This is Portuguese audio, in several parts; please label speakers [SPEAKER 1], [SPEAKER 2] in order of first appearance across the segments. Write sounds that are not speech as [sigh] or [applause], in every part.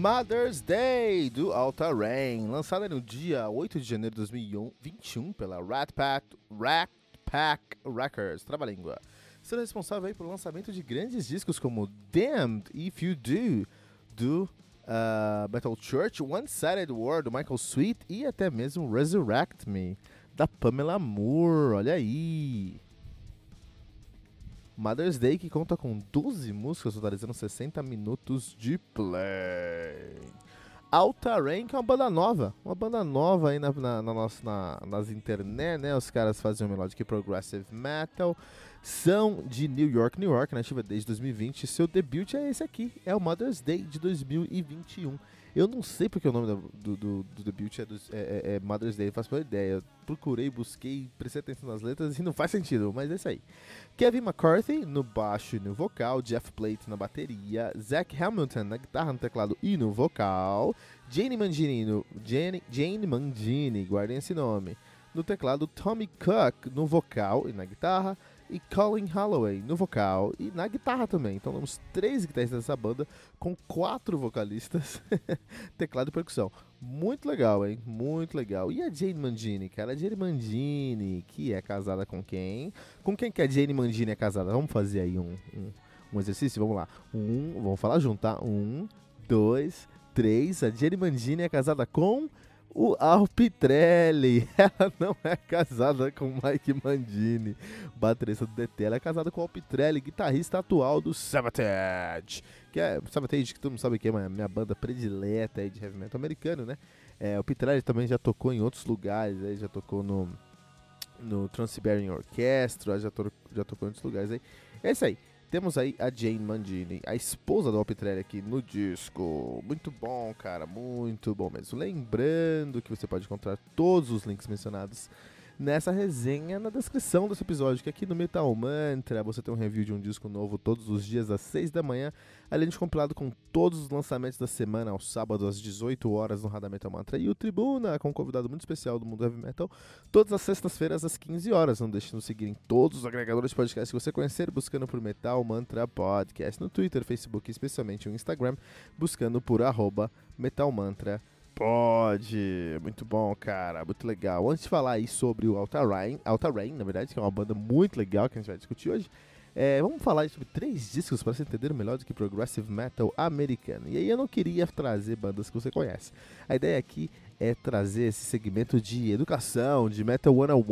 [SPEAKER 1] Mother's Day do Alta Rain, lançada no dia 8 de janeiro de 2021 pela Rat Pack, Rat Pack Records, trava-língua. Sendo responsável pelo lançamento de grandes discos como Damned If You Do, do uh, Metal Church, One Sided War, do Michael Sweet e até mesmo Resurrect Me, da Pamela Moore, olha aí. Mother's Day, que conta com 12 músicas, totalizando 60 minutos de play. Alta Rain, que é uma banda nova, uma banda nova aí na, na, na nossa, na, nas internet, né? Os caras fazem melodic progressive metal, são de New York, New York, nativa desde 2020. Seu debut é esse aqui, é o Mother's Day de 2021. Eu não sei porque o nome do, do, do debut é, é, é, Mother's Day, não faço a ideia. Eu procurei, busquei, prestei atenção nas letras e não faz sentido, mas é isso aí. Kevin McCarthy no baixo e no vocal, Jeff Plate na bateria, Zach Hamilton na guitarra, no teclado e no vocal, Jane Mangini, no, Jane, Jane Mangini, guardem esse nome, no teclado, Tommy Cook no vocal e na guitarra, e Colin Holloway no vocal e na guitarra também. Então temos três guitarristas dessa banda com quatro vocalistas, [laughs] teclado e percussão. Muito legal, hein? Muito legal. E a Jane Mangini, cara? A Jane Mangini, que é casada com quem? Com quem que a Jane Mangini é casada? Vamos fazer aí um, um, um exercício? Vamos lá. Um, vamos falar junto, tá? Um, dois, três. A Jane Mangini é casada com o Alpitrelli. [laughs] Ela não é casada com Mike Mandini, baterista do DT. Ela é casada com o Alpitrelli, guitarrista atual do Sabotage. Que é Sabotage, que todo mundo sabe que é minha banda predileta aí de heavy metal americano, né? É, o Pitrelli também já tocou em outros lugares, aí já tocou no, no Trans-Siberian Orchestra, já, to, já tocou em outros lugares aí. É isso aí. Temos aí a Jane Mandini, a esposa do Alpitrelli aqui no disco. Muito bom, cara, muito bom mesmo. Lembrando que você pode encontrar todos os links mencionados nessa resenha na descrição desse episódio, que aqui no Metal Mantra você tem um review de um disco novo todos os dias às 6 da manhã, além de compilado com todos os lançamentos da semana, aos sábados às 18 horas no Radar Metal Mantra, e o Tribuna, com um convidado muito especial do mundo heavy metal, todas as sextas-feiras às 15 horas. Não deixe de nos seguir em todos os agregadores de podcast que você conhecer, buscando por Metal Mantra Podcast, no Twitter, Facebook e especialmente no Instagram, buscando por arroba Metal Mantra Pode, muito bom, cara, muito legal. Antes de falar aí sobre o Alta Rain, Alta Rain, na verdade, que é uma banda muito legal que a gente vai discutir hoje, é, vamos falar sobre três discos para você entender melhor do que progressive metal americano. E aí eu não queria trazer bandas que você conhece. A ideia aqui é trazer esse segmento de educação, de Metal 101,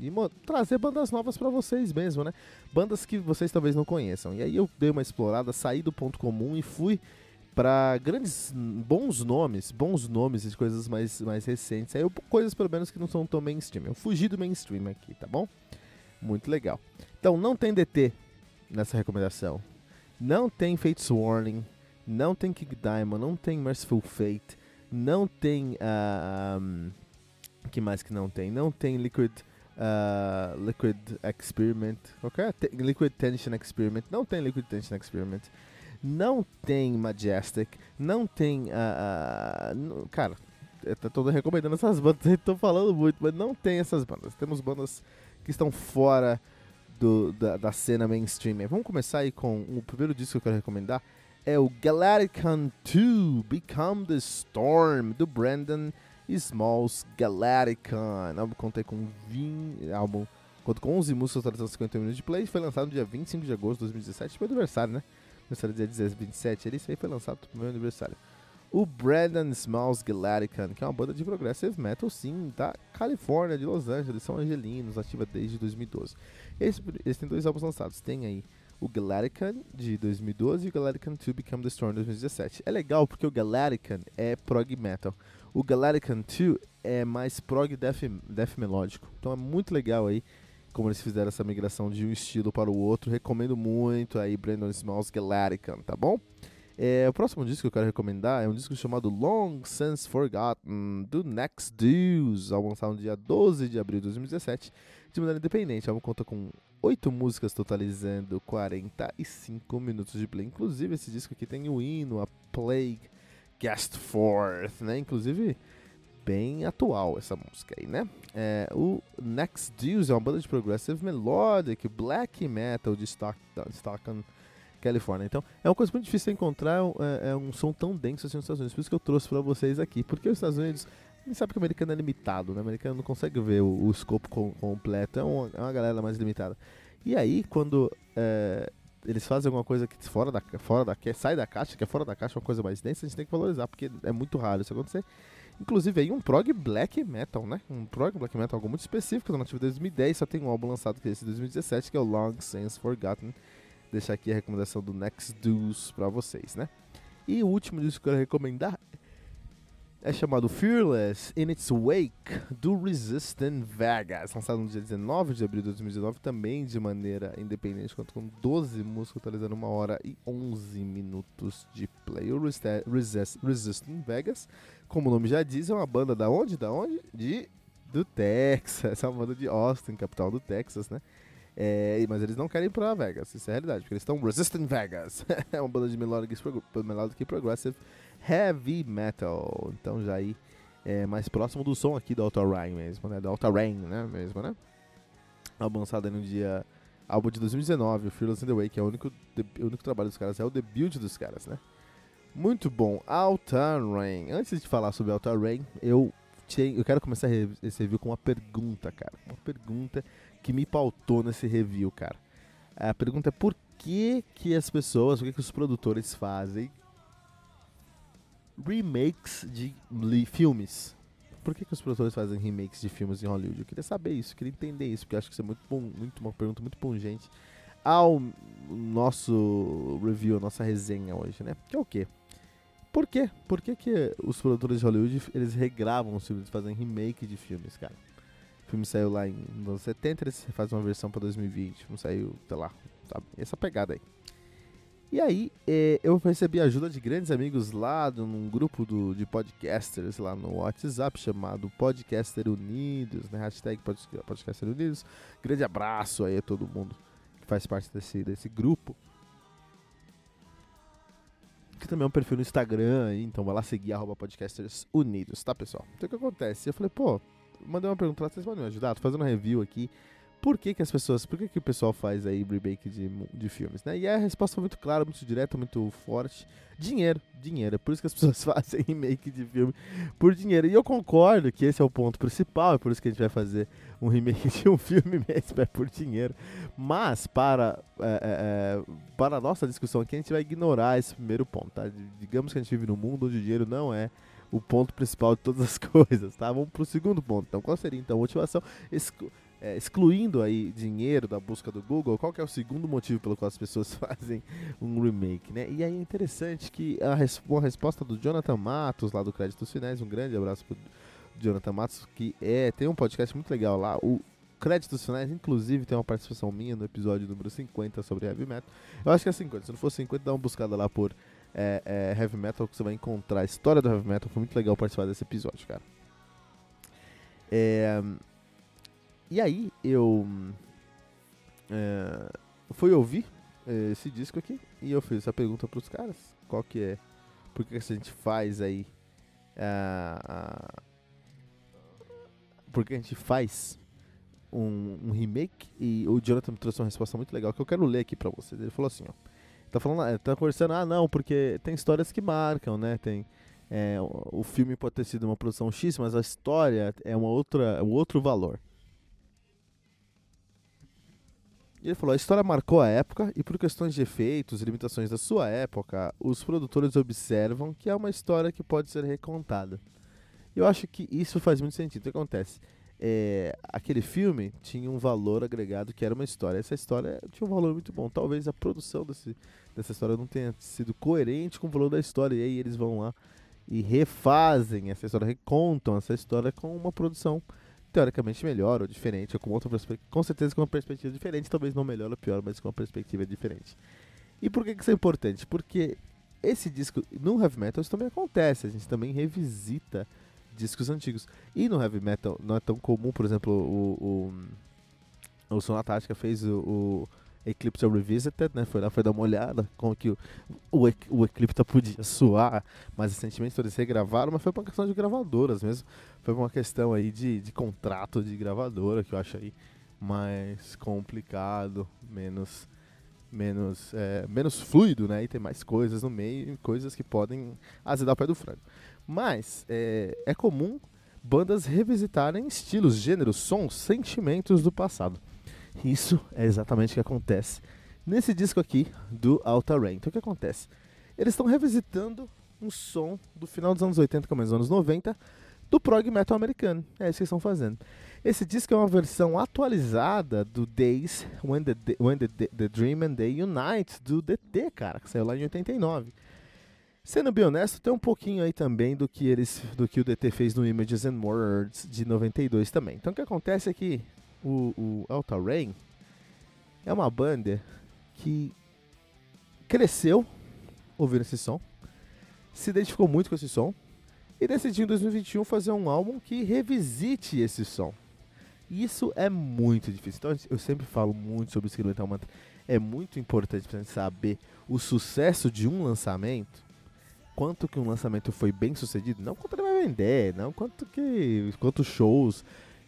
[SPEAKER 1] e trazer bandas novas para vocês mesmo, né? Bandas que vocês talvez não conheçam. E aí eu dei uma explorada, saí do ponto comum e fui para grandes, bons nomes, bons nomes de coisas mais, mais recentes. Aí eu, coisas pelo menos que não são tão mainstream. Eu fugi do mainstream aqui, tá bom? Muito legal. Então não tem DT nessa recomendação. Não tem Fates Warning. Não tem Kick Diamond. Não tem Merciful Fate. Não tem. Uh, um, que mais que não tem? Não tem Liquid. Uh, Liquid Experiment. Okay? Liquid Tension Experiment. Não tem Liquid Tension Experiment não tem Majestic, não tem. Uh, uh, cara, eu tô recomendando essas bandas, estou [laughs] falando muito, mas não tem essas bandas. Temos bandas que estão fora do, da, da cena mainstream. Vamos começar aí com o primeiro disco que eu quero recomendar. É o Galacticon 2 Become the Storm, do Brandon Smalls Galacticon. Álbum contei com 20. Álbum conta com 11 músicas, totalizando 50 minutos de play. Foi lançado no dia 25 de agosto de 2017, foi aniversário, né? Aniversário dia 27, ele, isso aí foi lançado pro meu aniversário. O Brandon Smalls Galacticon, que é uma banda de progressive metal, sim, da Califórnia, de Los Angeles, são angelinos, ativa desde 2012. Esse, esse tem dois álbuns lançados, tem aí o Galacticon de 2012 e o Galacticon 2 Become the Storm de 2017. É legal porque o Galacticon é prog metal. O Galacticon 2 é mais prog death, death melódico. Então é muito legal aí como eles fizeram essa migração de um estilo para o outro. Recomendo muito aí Brandon Smalls Galacticon, tá bom? É, o próximo disco que eu quero recomendar é um disco chamado Long Since Forgotten, do Next Deuce, álbum lançado no dia 12 de abril de 2017, de maneira independente. O álbum conta com oito músicas, totalizando 45 minutos de play. Inclusive, esse disco aqui tem o hino, a Plague Guest Forth, né? Inclusive, bem atual essa música aí, né? É, o Next Deuce é uma banda de progressive melodic, black metal de Stockton, Califórnia. Então, é uma coisa muito difícil encontrar é, é, um som tão denso assim nos Estados Unidos. Por isso que eu trouxe para vocês aqui. Porque os Estados Unidos, a gente sabe que o americano é limitado, né? O americano não consegue ver o, o escopo com, completo. É uma, é uma galera mais limitada. E aí, quando é, eles fazem alguma coisa que fora da, fora da que sai da caixa, que é fora da caixa, uma coisa mais densa, a gente tem que valorizar, porque é muito raro isso acontecer. Inclusive aí um prog black metal, né? Um prog black metal, algo muito específico, da de 2010, só tem um álbum lançado que é esse de 2017, que é o Long Since Forgotten. Deixar aqui a recomendação do Next Deuce pra vocês, né? E o último disco que eu quero recomendar é chamado Fearless in Its Wake, do Resistant Vegas, lançado no dia 19 de abril de 2019, também de maneira independente, conta com 12 músicas, totalizando 1 hora e 11 minutos de play. O Resist, Resistant Vegas, como o nome já diz, é uma banda da onde? Da onde? De do Texas, é uma banda de Austin, capital do Texas, né? É, mas eles não querem ir pra Vegas, isso é a realidade, porque eles estão Resistant Vegas. [laughs] é uma banda de melodic, melodic progressive heavy metal. Então já aí é mais próximo do som aqui do Alta Rain mesmo, né? Do Alta Rain, né? Mesmo, né? Álbum no dia. Álbum de 2019, o Fearless in the Way, que é o único, o único trabalho dos caras, é o debut dos caras, né? Muito bom. Alta Rain. Antes de falar sobre Alta Rain, eu, eu quero começar esse review com uma pergunta, cara. Uma pergunta que me pautou nesse review, cara. A pergunta é por que, que as pessoas, por que, que os produtores fazem remakes de filmes. Por que, que os produtores fazem remakes de filmes em Hollywood? Eu queria saber isso, queria entender isso, porque acho que isso é muito, bom, muito uma pergunta muito pungente ao nosso review, a nossa resenha hoje, né? Que é o quê? Por quê? Por que, que os produtores de Hollywood eles regravam os filmes, fazem remake de filmes, cara? Filme saiu lá em anos 70, eles fazem uma versão para 2020. Não saiu, sei lá, sabe? Essa pegada aí. E aí, é, eu recebi ajuda de grandes amigos lá num grupo do, de podcasters lá no WhatsApp chamado Podcaster Unidos, né? Hashtag Podcaster Unidos. Grande abraço aí a todo mundo que faz parte desse, desse grupo. Que também é um perfil no Instagram então vai lá seguir arroba Podcasters Unidos, tá pessoal? Então o que acontece? Eu falei, pô, mandei uma pergunta lá, vocês podem me ajudar? Tô fazendo uma review aqui por que, que as pessoas, por que, que o pessoal faz aí remake de, de filmes, né? E a resposta foi muito clara, muito direta, muito forte. Dinheiro, dinheiro. É por isso que as [laughs] pessoas fazem remake de filme por dinheiro. E eu concordo que esse é o ponto principal, é por isso que a gente vai fazer um remake de um [laughs] filme mesmo, é por dinheiro. Mas, para, é, é, é, para a nossa discussão aqui, a gente vai ignorar esse primeiro ponto, tá? Digamos que a gente vive num mundo onde o dinheiro não é o ponto principal de todas as [laughs] coisas, tá? Vamos pro segundo ponto. Então, qual seria então a motivação? é, excluindo aí dinheiro da busca do Google, qual é o segundo motivo pelo qual as pessoas [laughs] fazem um remake, né? E aí é interessante que a res uma resposta do Jonathan Matos, lá do Créditos Finais, um grande abraço pro Jonathan Matos, que é, tem um podcast muito legal lá, o Créditos Finais, inclusive, tem uma participação minha no episódio número 50 sobre Heavy Metal. Eu acho que é 50, se não for 50, dá uma buscada lá por é, é, Heavy Metal, que você vai encontrar a história do Heavy Metal, foi muito legal participar desse episódio, cara. É, e aí eu é, fui ouvir é, esse disco aqui e eu fiz essa pergunta para os caras. Qual que é? Por que a gente faz aí por que a gente faz um, um, remake e o Jonathan me trouxe uma resposta muito legal que eu quero ler aqui para vocês. Ele falou assim, ó. Tá falando, tá conversando, ah não, porque tem histórias que marcam, né? Tem é, o, o filme pode ter sido uma produção X, mas a história é uma outra, é um outro valor. E ele falou: a história marcou a época e, por questões de efeitos e limitações da sua época, os produtores observam que é uma história que pode ser recontada. Eu acho que isso faz muito sentido. O que acontece? É, aquele filme tinha um valor agregado que era uma história. Essa história tinha um valor muito bom. Talvez a produção desse, dessa história não tenha sido coerente com o valor da história. E aí eles vão lá e refazem essa história, recontam essa história com uma produção teoricamente melhor ou diferente, ou com outra com certeza com uma perspectiva diferente, talvez não melhor ou pior, mas com uma perspectiva diferente. E por que, que isso é importante? Porque esse disco, no heavy metal isso também acontece, a gente também revisita discos antigos. E no heavy metal não é tão comum, por exemplo, o, o, o Sonatática fez o, o Eclipse Revisited, né? Foi lá, foi dar uma olhada como que o, o, o Eclipse podia [laughs] soar mais recentemente, todos regravaram, mas foi uma questão de gravadoras mesmo. Foi uma questão aí de, de contrato de gravadora, que eu acho aí mais complicado, menos menos é, menos fluido, né? E tem mais coisas no meio, coisas que podem azedar o pé do frango. Mas é, é comum bandas revisitarem estilos, gêneros, sons, sentimentos do passado. Isso é exatamente o que acontece nesse disco aqui do Alta Rain. Então o que acontece? Eles estão revisitando um som do final dos anos 80, começo dos anos 90, do prog metal americano. É isso que estão fazendo. Esse disco é uma versão atualizada do Days When the, When the, the Dream and Day Unite, do DT, cara, que saiu lá em 89. Sendo bem honesto, tem um pouquinho aí também do que eles do que o DT fez no Images and Words de 92 também. Então o que acontece é que o, o Alta Rain é uma banda que cresceu ouvindo esse som, se identificou muito com esse som e decidiu em 2021 fazer um álbum que revisite esse som. Isso é muito difícil. Então eu sempre falo muito sobre o Metal Mantra. É muito importante para gente saber o sucesso de um lançamento quanto que um lançamento foi bem sucedido, não quanto ele vai vender, não quanto que quantos shows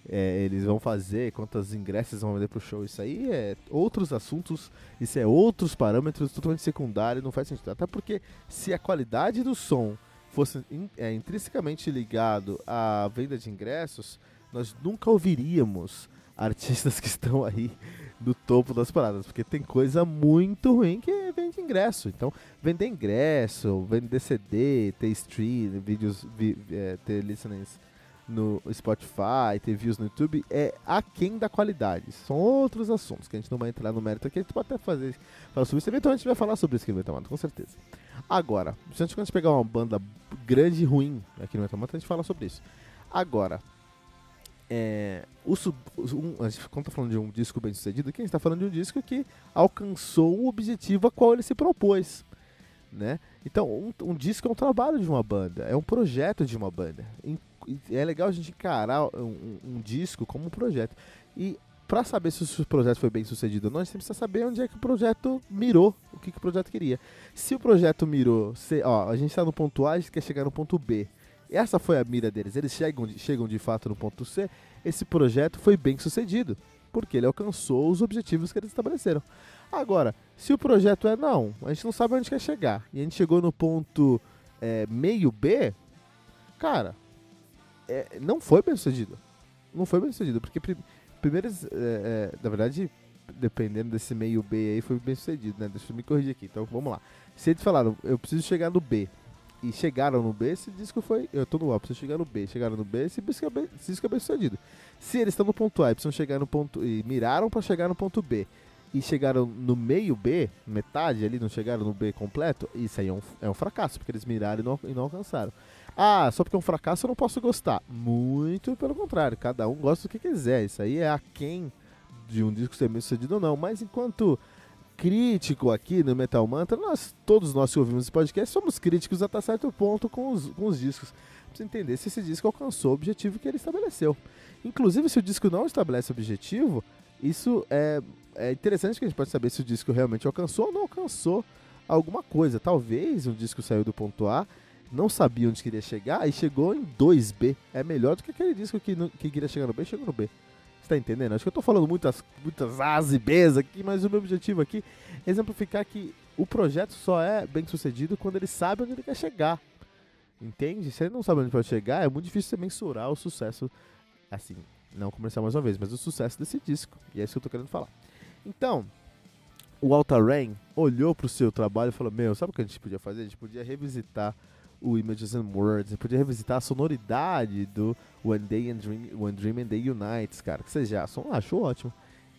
[SPEAKER 1] é, eles vão fazer, quantos ingressos vão vender pro show, isso aí é outros assuntos, isso é outros parâmetros totalmente secundários, não faz sentido. Até porque se a qualidade do som fosse in, é, intrinsecamente ligado à venda de ingressos, nós nunca ouviríamos artistas que estão aí do topo das paradas, porque tem coisa muito ruim que vende ingresso. Então, vender ingresso, vender CD, ter stream, vídeos, vi, é, ter listenings no Spotify, ter views no YouTube, é aquém da qualidade. São outros assuntos que a gente não vai entrar no mérito aqui. A gente pode até fazer, falar sobre isso. Eventualmente a gente vai falar sobre isso aqui no Metamata, com certeza. Agora, se a gente pegar uma banda grande e ruim aqui no Metamata, a gente fala sobre isso. Agora, é, o sub, um, quando tá falando de um disco bem sucedido, aqui a gente está falando de um disco que alcançou o objetivo a qual ele se propôs. Né? Então, um, um, disco é um trabalho de uma banda, é um projeto de uma banda. É legal a gente encarar um, um disco como um projeto. E para saber se o projeto foi bem sucedido ou não, a gente precisa saber onde é que o projeto mirou, o que, que o projeto queria. Se o projeto mirou, se, ó, a gente está no ponto A, a gente quer chegar no ponto B essa foi a mira deles. Eles chegam, chegam de fato no ponto C. Esse projeto foi bem sucedido, porque ele alcançou os objetivos que eles estabeleceram. Agora, se o projeto é não, a gente não sabe onde quer chegar, e a gente chegou no ponto é, meio B, cara, é, não foi bem sucedido. Não foi bem sucedido, porque prim primeiro, é, é, na verdade, dependendo desse meio B aí, foi bem sucedido, né? Deixa eu me corrigir aqui. Então vamos lá. Se eles falaram, eu preciso chegar no B, e chegaram no B, esse disco foi. Eu tô no A, preciso chegar no B. Chegaram no B, esse disco é bem, esse disco é bem sucedido. Se eles estão no ponto A e precisam chegar no ponto. e miraram para chegar no ponto B e chegaram no meio B, metade ali, não chegaram no B completo, isso aí é um, é um fracasso, porque eles miraram e não, e não alcançaram. Ah, só porque é um fracasso eu não posso gostar. Muito pelo contrário, cada um gosta do que quiser. Isso aí é a quem de um disco ser bem sucedido ou não. Mas enquanto crítico aqui no Metal Mantra, nós, todos nós que ouvimos esse podcast, somos críticos até certo ponto com os, com os discos. Você entender se esse disco alcançou o objetivo que ele estabeleceu. Inclusive, se o disco não estabelece objetivo, isso é, é interessante que a gente pode saber se o disco realmente alcançou ou não alcançou alguma coisa. Talvez um disco saiu do ponto A, não sabia onde queria chegar e chegou em 2B. É melhor do que aquele disco que, que queria chegar no B e chegou no B. Você tá entendendo? Acho que eu tô falando muitas, muitas A's e B's aqui, mas o meu objetivo aqui é exemplificar que o projeto só é bem sucedido quando ele sabe onde ele quer chegar. Entende? Se ele não sabe onde pode chegar, é muito difícil você mensurar o sucesso, assim, não comercial mais uma vez, mas o sucesso desse disco. E é isso que eu tô querendo falar. Então, o Alta Rain olhou pro seu trabalho e falou: Meu, sabe o que a gente podia fazer? A gente podia revisitar o Images and Words, você podia revisitar a sonoridade do One Day and Dream, One Dream and Day Unites, cara, que você já achou ótimo.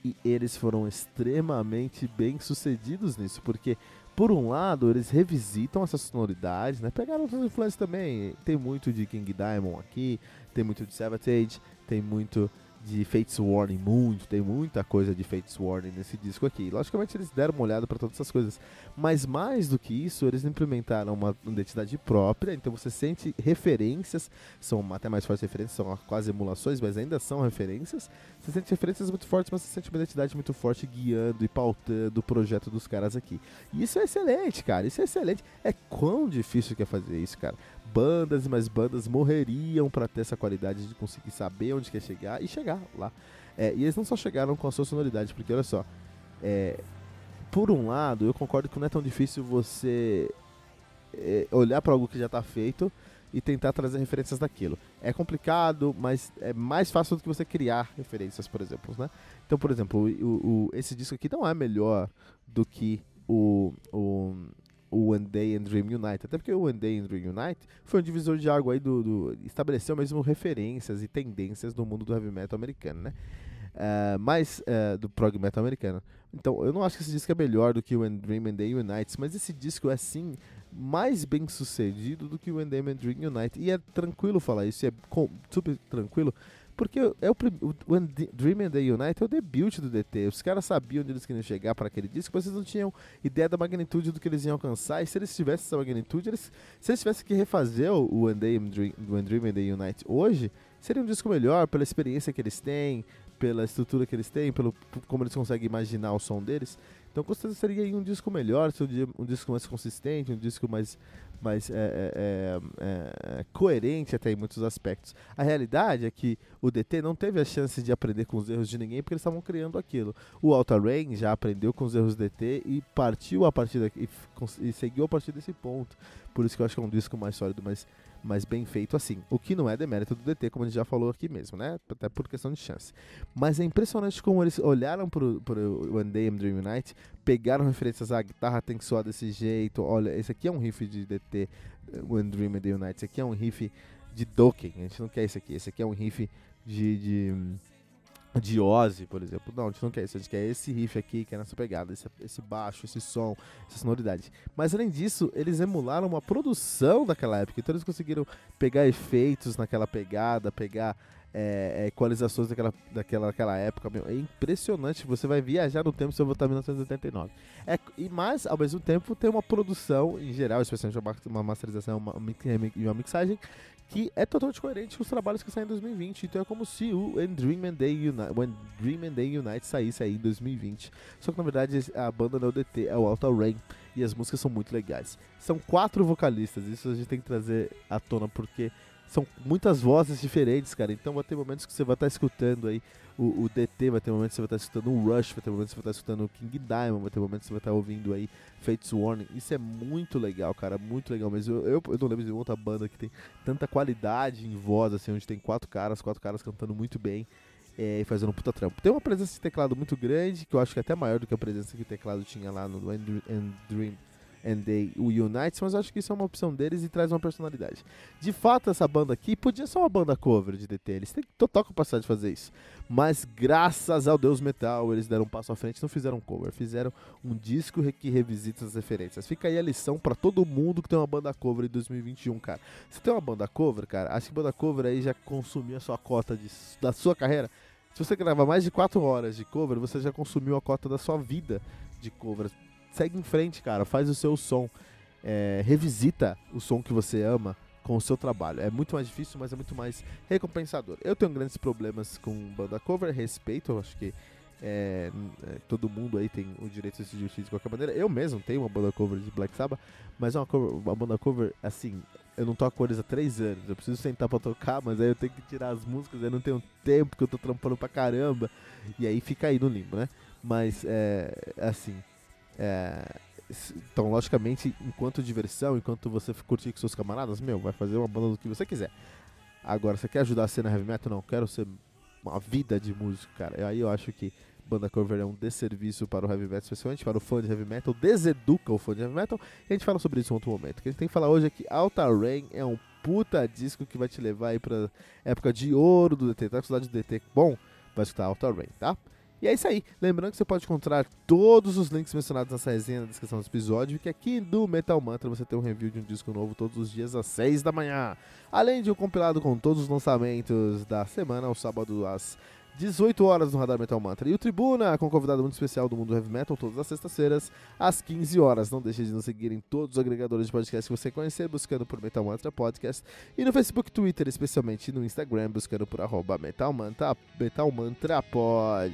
[SPEAKER 1] E eles foram extremamente bem sucedidos nisso, porque por um lado eles revisitam essas sonoridades, né? Pegaram outras influências também, tem muito de King Diamond aqui, tem muito de Savatage, tem muito de Fates Warning, muito, tem muita coisa de Fates Warning nesse disco aqui. Logicamente eles deram uma olhada para todas essas coisas, mas mais do que isso, eles implementaram uma identidade própria, então você sente referências, são até mais fortes referências, são quase emulações, mas ainda são referências. Você sente referências muito fortes, mas você sente uma identidade muito forte guiando e pautando o projeto dos caras aqui. E isso é excelente, cara, isso é excelente. É quão difícil que é fazer isso, cara bandas e mais bandas morreriam para ter essa qualidade de conseguir saber onde quer chegar e chegar lá. É, e eles não só chegaram com a sua sonoridade, porque olha só, é, por um lado, eu concordo que não é tão difícil você é, olhar para algo que já está feito e tentar trazer referências daquilo. É complicado, mas é mais fácil do que você criar referências, por exemplo, né? Então, por exemplo, o, o, esse disco aqui não é melhor do que o, o o One Day and Dream Unite. Até porque o One Day and Dream Unite foi um divisor de água aí do, do estabeleceu mesmo referências e tendências do mundo do heavy metal americano, né? Uh, uh, do prog metal americano. Então, eu não acho que esse disco é melhor do que o When Dream and Day Unites, mas esse disco é sim mais bem sucedido do que o When Dream and Dream Unite. E é tranquilo falar isso, é super tranquilo, porque é o, o Dream and the Unite é o debut do DT. Os caras sabiam onde eles queriam chegar para aquele disco, mas eles não tinham ideia da magnitude do que eles iam alcançar. E se eles tivessem essa magnitude, eles, se eles tivessem que refazer o One Day Dream, and the Unite hoje, seria um disco melhor pela experiência que eles têm, pela estrutura que eles têm, pelo como eles conseguem imaginar o som deles. Então com certeza seria um disco melhor, um disco mais consistente, um disco mais, mais é, é, é, é, coerente até em muitos aspectos. A realidade é que o DT não teve a chance de aprender com os erros de ninguém porque eles estavam criando aquilo. O Alta Rain já aprendeu com os erros do DT e partiu a partir daqui e, e seguiu a partir desse ponto. Por isso que eu acho que é um disco mais sólido, mais mas bem feito assim. O que não é demérito do DT, como a gente já falou aqui mesmo, né? Até por questão de chance. Mas é impressionante como eles olharam pro, pro One Day and Dream Night, pegaram referências, à ah, guitarra tem que soar desse jeito, olha, esse aqui é um riff de DT, One Dream and Day Night, esse aqui é um riff de Dokken, a gente não quer esse aqui, esse aqui é um riff de, de de Ozzy, por exemplo. Não, a gente não quer isso, a gente quer esse riff aqui, que é nessa pegada, esse, esse baixo, esse som, essa sonoridade. Mas além disso, eles emularam uma produção daquela época, então eles conseguiram pegar efeitos naquela pegada, pegar é, é, equalizações daquela, daquela, daquela época. Meu, é impressionante, você vai viajar no tempo se eu voltar em 1989. É, e mais, ao mesmo tempo, tem uma produção em geral, especialmente uma, uma masterização uma, e uma mixagem que é totalmente coerente com os trabalhos que saem em 2020. Então é como se o When Dream and Day Unite, When Dream and Day Unite saísse aí em 2020. Só que na verdade a banda não é o DT, é o Alta Rain. E as músicas são muito legais. São quatro vocalistas, isso a gente tem que trazer à tona porque são muitas vozes diferentes, cara. Então vai ter momentos que você vai estar tá escutando aí o, o, DT, vai ter momentos que você vai estar tá escutando o Rush, vai ter momentos que você vai estar tá escutando o King Diamond, vai ter momentos que você vai estar ouvindo aí Fates Warning. Isso é muito legal, cara, muito legal. Mas eu, eu, eu não lembro de outra banda que tem tanta qualidade em voz, assim, onde tem quatro caras, quatro caras cantando muito bem. É, e fazendo um puta trampo. Tem uma presença de teclado muito grande, que eu acho que é até maior do que a presença que o teclado tinha lá no End Dream and They Unite, mas acho que isso é uma opção deles e traz uma personalidade. De fato, essa banda aqui podia ser uma banda cover de DT, eles têm total capacidade de fazer isso. Mas graças ao Deus Metal, eles deram um passo à frente, não fizeram cover, fizeram um disco que revisita as referências. Fica aí a lição para todo mundo que tem uma banda cover em 2021, cara. Se tem uma banda cover, cara, acho que banda cover aí já consumiu a sua cota de, da sua carreira. Se você grava mais de 4 horas de cover, você já consumiu a cota da sua vida de covers segue em frente, cara. Faz o seu som. É, revisita o som que você ama com o seu trabalho. É muito mais difícil, mas é muito mais recompensador. Eu tenho grandes problemas com banda cover, respeito, eu acho que é, é, todo mundo aí tem o direito de se divertir de qualquer maneira. Eu mesmo tenho uma banda cover de Black Sabbath, mas é uma, cover, uma banda cover, assim, eu não toco eles há três anos. Eu preciso sentar pra tocar, mas aí eu tenho que tirar as músicas, aí não tenho tempo, que eu tô trampando pra caramba. E aí fica aí no limbo, né? Mas, é, assim, é, então, logicamente, enquanto diversão, enquanto você curtir com seus camaradas, meu, vai fazer uma banda do que você quiser. Agora, você quer ajudar a cena heavy metal? Não, quero ser uma vida de músico, cara. Aí eu acho que banda cover é um desserviço para o heavy metal, especialmente para o fã de heavy metal, deseduca o fã de heavy metal. E a gente fala sobre isso em outro momento. O que a gente tem que falar hoje é que Alta Rain é um puta disco que vai te levar aí pra época de ouro do DT. Tá com saudade do DT? Bom, vai escutar Alta Rain, tá? E é isso aí. Lembrando que você pode encontrar todos os links mencionados nessa resenha na descrição do episódio. Que aqui do Metal Mantra você tem um review de um disco novo todos os dias às 6 da manhã. Além de um compilado com todos os lançamentos da semana, ao sábado às 18 horas no Radar Metal Mantra. E o Tribuna, com convidado muito especial do mundo heavy metal, todas as sextas-feiras, às 15 horas. Não deixe de nos seguir em todos os agregadores de podcast que você conhecer, buscando por Metal Mantra Podcast. E no Facebook, Twitter, especialmente no Instagram, buscando por arroba Metal Mantra, Metal Mantra Pod.